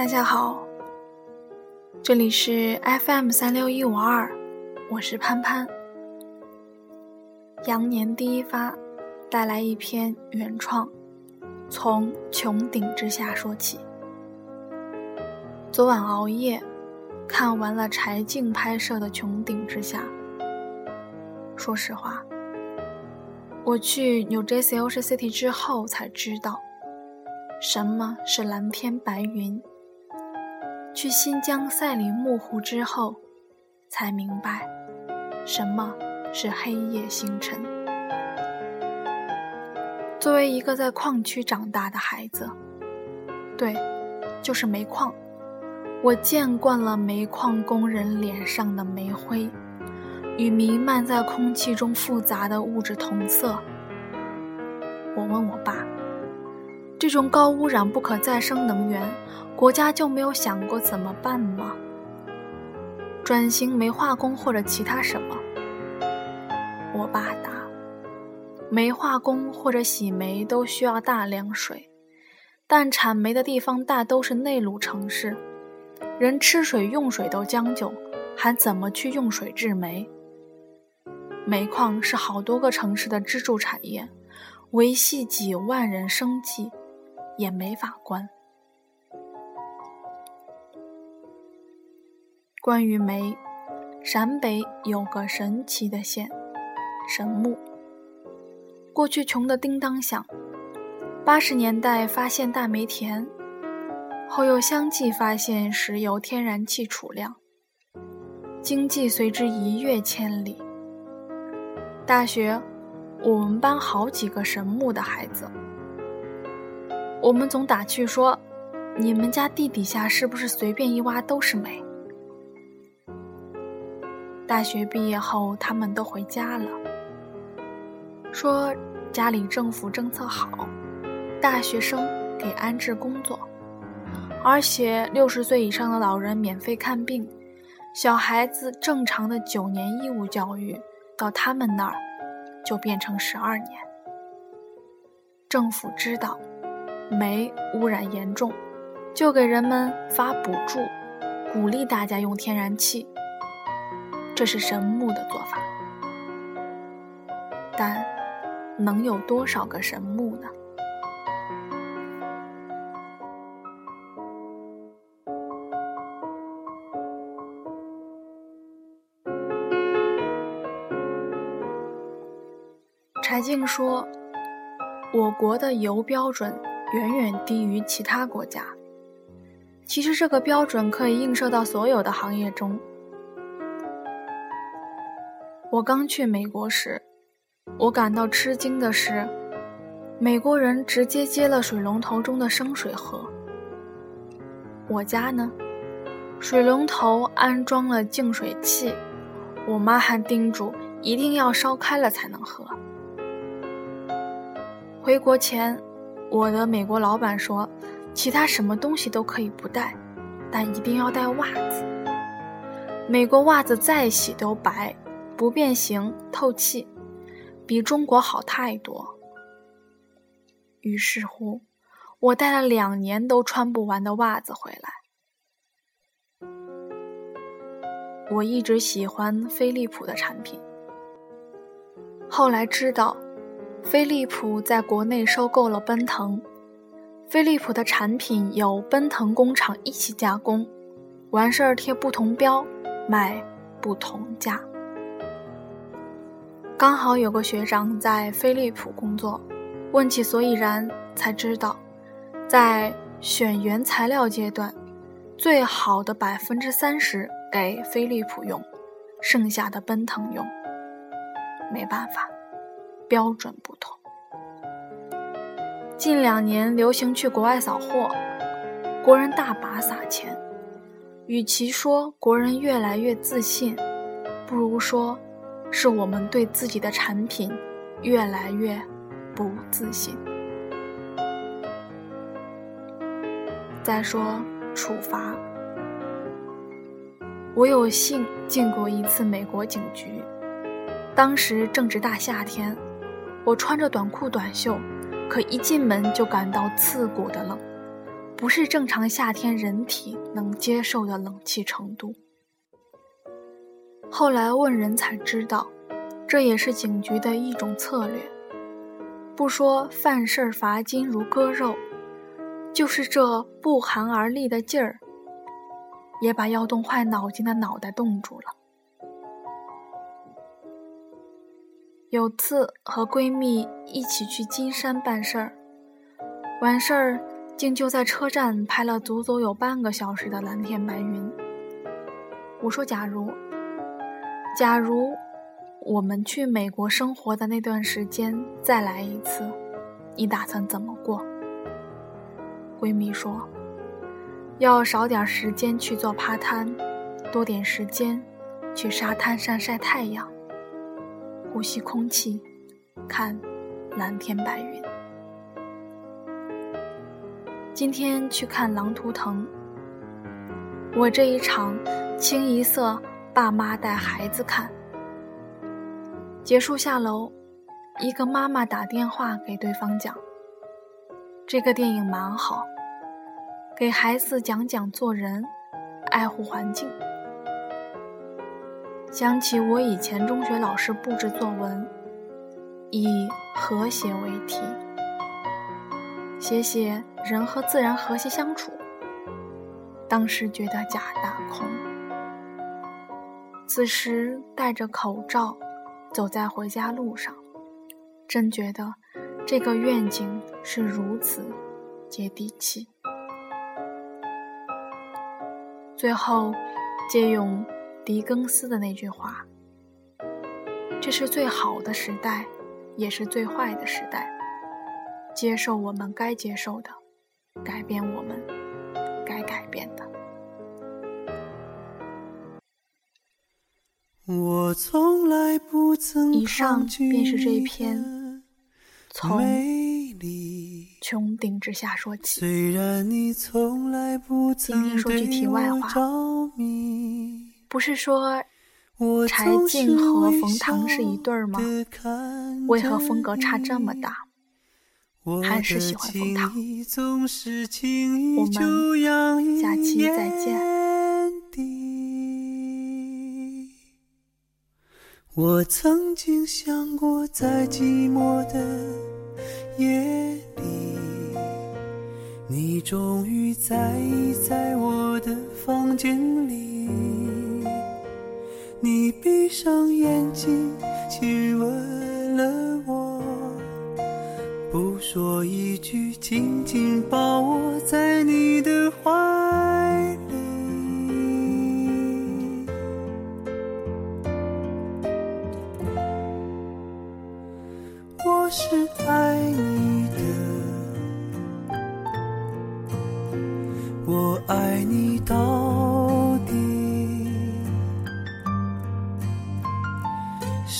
大家好，这里是 FM 三六一五二，我是潘潘。羊年第一发，带来一篇原创，从穹顶之下说起。昨晚熬夜看完了柴静拍摄的《穹顶之下》，说实话，我去 New Jersey Ocean City 之后才知道，什么是蓝天白云。去新疆赛里木湖之后，才明白什么是黑夜星辰。作为一个在矿区长大的孩子，对，就是煤矿，我见惯了煤矿工人脸上的煤灰，与弥漫在空气中复杂的物质同色。我问我爸。这种高污染、不可再生能源，国家就没有想过怎么办吗？转型煤化工或者其他什么？我爸答：煤化工或者洗煤都需要大量水，但产煤的地方大都是内陆城市，人吃水用水都将就，还怎么去用水制煤？煤矿是好多个城市的支柱产业，维系几万人生计。也没法关。关于煤，陕北有个神奇的县——神木。过去穷得叮当响，八十年代发现大煤田，后又相继发现石油、天然气储量，经济随之一跃千里。大学，我们班好几个神木的孩子。我们总打趣说：“你们家地底下是不是随便一挖都是煤？”大学毕业后，他们都回家了，说家里政府政策好，大学生给安置工作，而且六十岁以上的老人免费看病，小孩子正常的九年义务教育，到他们那儿就变成十二年。政府知道。煤污染严重，就给人们发补助，鼓励大家用天然气。这是神木的做法，但能有多少个神木呢？柴静说：“我国的油标准。”远远低于其他国家。其实这个标准可以映射到所有的行业中。我刚去美国时，我感到吃惊的是，美国人直接接了水龙头中的生水喝。我家呢，水龙头安装了净水器，我妈还叮嘱一定要烧开了才能喝。回国前。我的美国老板说，其他什么东西都可以不带，但一定要带袜子。美国袜子再洗都白，不变形，透气，比中国好太多。于是乎，我带了两年都穿不完的袜子回来。我一直喜欢飞利浦的产品，后来知道。飞利浦在国内收购了奔腾，飞利浦的产品由奔腾工厂一起加工，完事儿贴不同标，卖不同价。刚好有个学长在飞利浦工作，问其所以然，才知道，在选原材料阶段，最好的百分之三十给飞利浦用，剩下的奔腾用。没办法。标准不同。近两年流行去国外扫货，国人大把撒钱。与其说国人越来越自信，不如说是我们对自己的产品越来越不自信。再说处罚，我有幸进过一次美国警局，当时正值大夏天。我穿着短裤短袖，可一进门就感到刺骨的冷，不是正常夏天人体能接受的冷气程度。后来问人才知道，这也是警局的一种策略。不说犯事儿罚金如割肉，就是这不寒而栗的劲儿，也把要冻坏脑筋的脑袋冻住了。有次和闺蜜一起去金山办事儿，完事儿竟就在车站拍了足足有半个小时的蓝天白云。我说：“假如，假如。”我们去美国生活的那段时间再来一次，你打算怎么过？闺蜜说：“要少点时间去做趴摊，多点时间去沙滩上晒太阳，呼吸空气，看蓝天白云。”今天去看《狼图腾》，我这一场清一色爸妈带孩子看。结束下楼，一个妈妈打电话给对方讲：“这个电影蛮好，给孩子讲讲做人，爱护环境。”想起我以前中学老师布置作文，以和谐为题，写写人和自然和谐相处。当时觉得假大空，此时戴着口罩。走在回家路上，真觉得这个愿景是如此接地气。最后，借用狄更斯的那句话：“这是最好的时代，也是最坏的时代。接受我们该接受的，改变我们该改变的。”我从来不曾以上便是这一篇从穹顶之下说起。虽然你从来不曾今天说句题外话，不是说柴静和冯唐是一对儿吗？为何风格差这么大？还是喜欢冯唐。我们下期再见。我曾经想过，在寂寞的夜里，你终于在意在我的房间里。你闭上眼睛，亲吻了我，不说一句，紧紧抱我在你的怀里。我是爱你的，我爱你到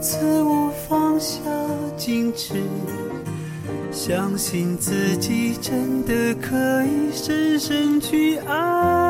次我放下矜持，相信自己真的可以深深去爱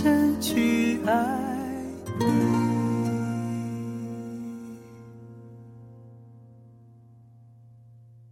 深去爱。